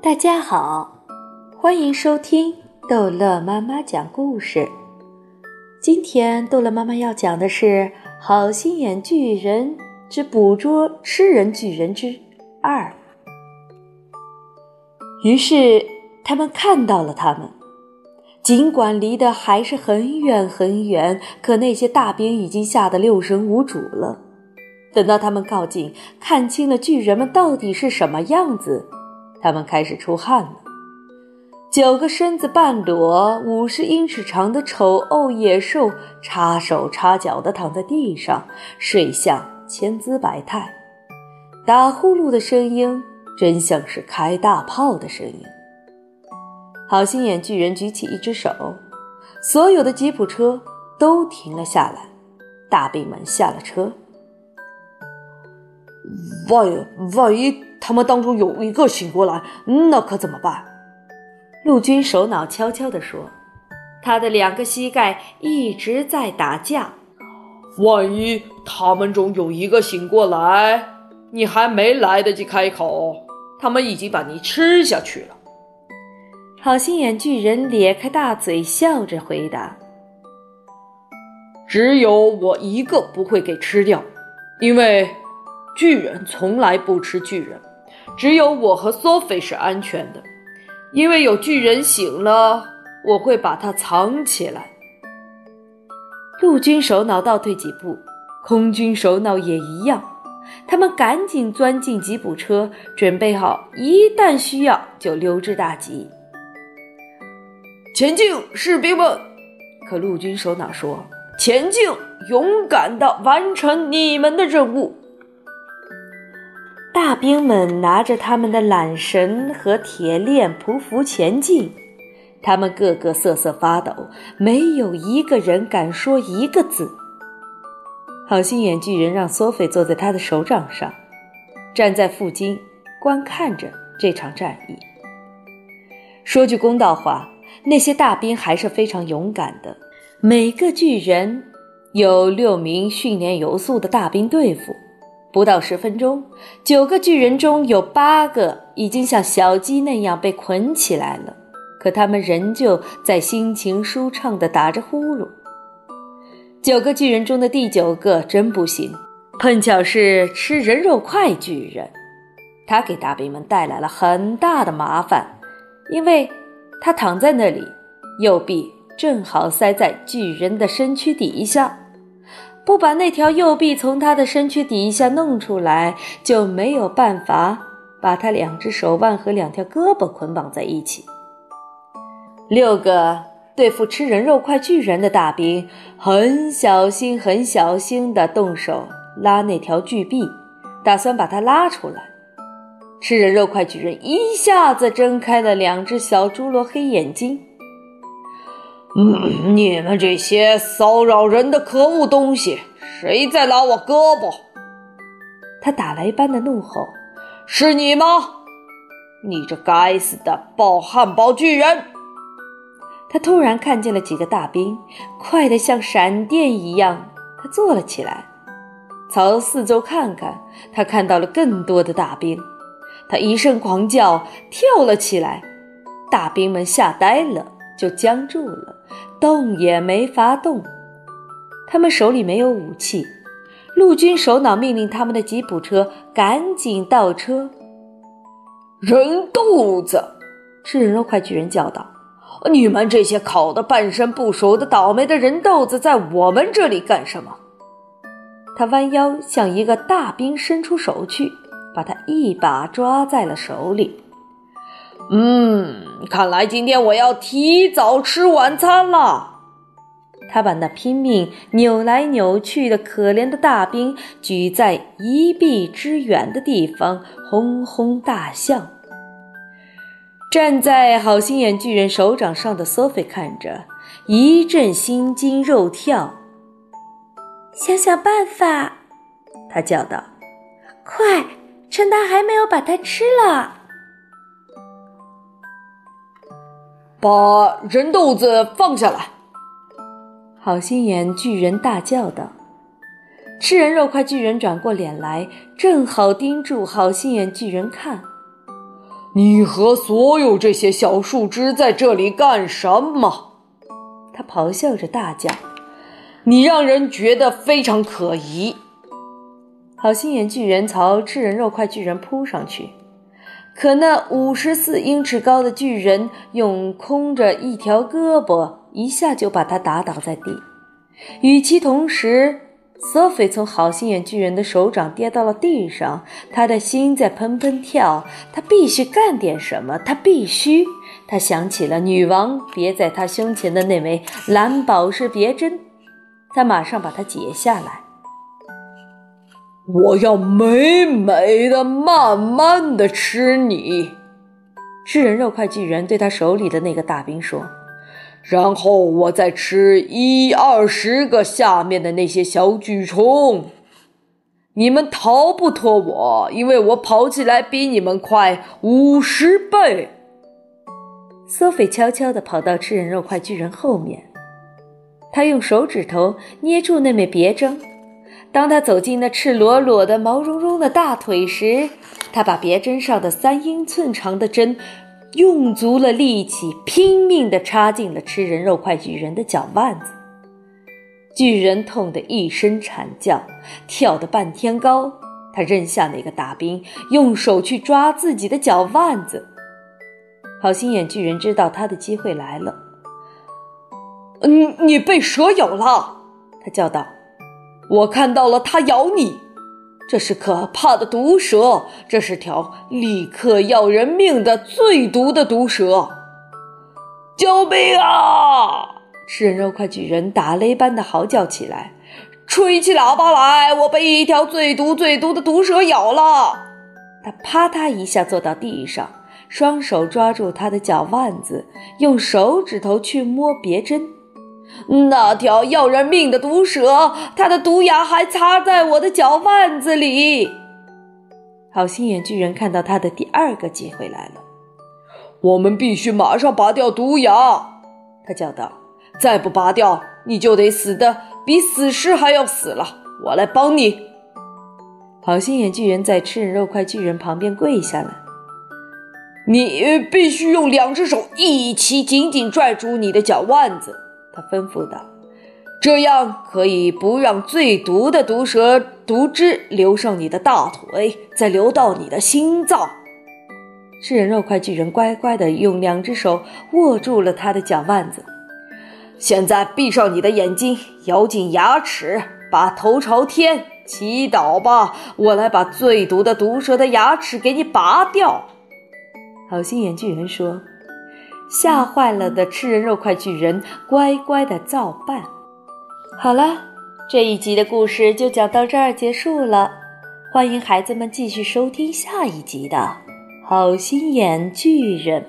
大家好，欢迎收听逗乐妈妈讲故事。今天逗乐妈妈要讲的是《好心眼巨人之捕捉吃人巨人之二》。于是他们看到了他们，尽管离得还是很远很远，可那些大兵已经吓得六神无主了。等到他们靠近，看清了巨人们到底是什么样子。他们开始出汗了。九个身子半裸、五十英尺长的丑陋野兽，插手插脚地躺在地上，睡相千姿百态，打呼噜的声音真像是开大炮的声音。好心眼巨人举起一只手，所有的吉普车都停了下来，大兵们下了车。万万一他们当中有一个醒过来，那可怎么办？陆军首脑悄悄地说：“他的两个膝盖一直在打架。万一他们中有一个醒过来，你还没来得及开口，他们已经把你吃下去了。”好心眼巨人咧开大嘴，笑着回答：“只有我一个不会给吃掉，因为……”巨人从来不吃巨人，只有我和索菲是安全的，因为有巨人醒了，我会把它藏起来。陆军首脑倒退几步，空军首脑也一样，他们赶紧钻进吉普车，准备好一旦需要就溜之大吉。前进，士兵们！可陆军首脑说：“前进，勇敢地完成你们的任务。”大兵们拿着他们的缆绳和铁链匍匐前进，他们个个瑟瑟发抖，没有一个人敢说一个字。好心眼巨人让索菲坐在他的手掌上，站在附近观看着这场战役。说句公道话，那些大兵还是非常勇敢的。每个巨人有六名训练有素的大兵对付。不到十分钟，九个巨人中有八个已经像小鸡那样被捆起来了，可他们仍旧在心情舒畅地打着呼噜。九个巨人中的第九个真不行，碰巧是吃人肉块巨人，他给大兵们带来了很大的麻烦，因为他躺在那里，右臂正好塞在巨人的身躯底下。不把那条右臂从他的身躯底下弄出来，就没有办法把他两只手腕和两条胳膊捆绑在一起。六个对付吃人肉块巨人的大兵，很小心、很小心地动手拉那条巨臂，打算把它拉出来。吃人肉块巨人一下子睁开了两只小侏罗黑眼睛。嗯，你们这些骚扰人的可恶东西，谁在拉我胳膊？他打雷般的怒吼：“是你吗？你这该死的暴汉堡巨人！”他突然看见了几个大兵，快得像闪电一样，他坐了起来，朝四周看看，他看到了更多的大兵，他一声狂叫，跳了起来，大兵们吓呆了。就僵住了，动也没法动。他们手里没有武器。陆军首脑命令他们的吉普车赶紧倒车。人豆子，吃人肉块巨人叫道：“你们这些烤的半生不熟的倒霉的人豆子，在我们这里干什么？”他弯腰向一个大兵伸出手去，把他一把抓在了手里。嗯，看来今天我要提早吃晚餐了。他把那拼命扭来扭去的可怜的大兵举在一臂之远的地方，哄哄大笑。站在好心眼巨人手掌上的索菲看着，一阵心惊肉跳。想想办法，他叫道：“快，趁他还没有把它吃了。”把人豆子放下来！好心眼巨人大叫道。吃人肉块巨人转过脸来，正好盯住好心眼巨人看。你和所有这些小树枝在这里干什么？”他咆哮着大叫：“你让人觉得非常可疑。”好心眼巨人朝吃人肉块巨人扑上去，可那五十四英尺高的巨人用空着一条胳膊一下就把他打倒在地。与其同时，索菲从好心眼巨人的手掌跌到了地上，他的心在砰砰跳。他必须干点什么，他必须。他想起了女王别在他胸前的那枚蓝宝石别针，他马上把它解下来。我要美美的、慢慢的吃你，吃人肉块巨人对他手里的那个大兵说。然后我再吃一二十个下面的那些小蛆虫，你们逃不脱我，因为我跑起来比你们快五十倍。索菲悄悄地跑到吃人肉块巨人后面，他用手指头捏住那枚别针。当他走进那赤裸裸的、毛茸茸的大腿时，他把别针上的三英寸长的针。用足了力气，拼命地插进了吃人肉块巨人的脚腕子。巨人痛得一声惨叫，跳得半天高。他扔下那个大兵，用手去抓自己的脚腕子。好心眼巨人知道他的机会来了。“嗯你被蛇咬了！”他叫道，“我看到了它咬你。”这是可怕的毒蛇，这是条立刻要人命的最毒的毒蛇！救命啊！吃人肉块巨人打雷般的嚎叫起来：“吹起喇叭来！我被一条最毒最毒的毒蛇咬了！”他啪嗒一下坐到地上，双手抓住他的脚腕子，用手指头去摸别针。那条要人命的毒蛇，它的毒牙还插在我的脚腕子里。好心眼巨人看到他的第二个机会来了，我们必须马上拔掉毒牙！他叫道：“再不拔掉，你就得死的比死尸还要死了。我来帮你。”好心眼巨人在吃人肉块巨人旁边跪下了。你必须用两只手一起紧紧拽住你的脚腕子。他吩咐道：“这样可以不让最毒的毒蛇毒汁流上你的大腿，再流到你的心脏。”吃人肉块巨人乖乖地用两只手握住了他的脚腕子。现在闭上你的眼睛，咬紧牙齿，把头朝天，祈祷吧！我来把最毒的毒蛇的牙齿给你拔掉。”好心眼巨人说。吓坏了的吃人肉块巨人乖乖的照办。好了，这一集的故事就讲到这儿结束了。欢迎孩子们继续收听下一集的《好心眼巨人》。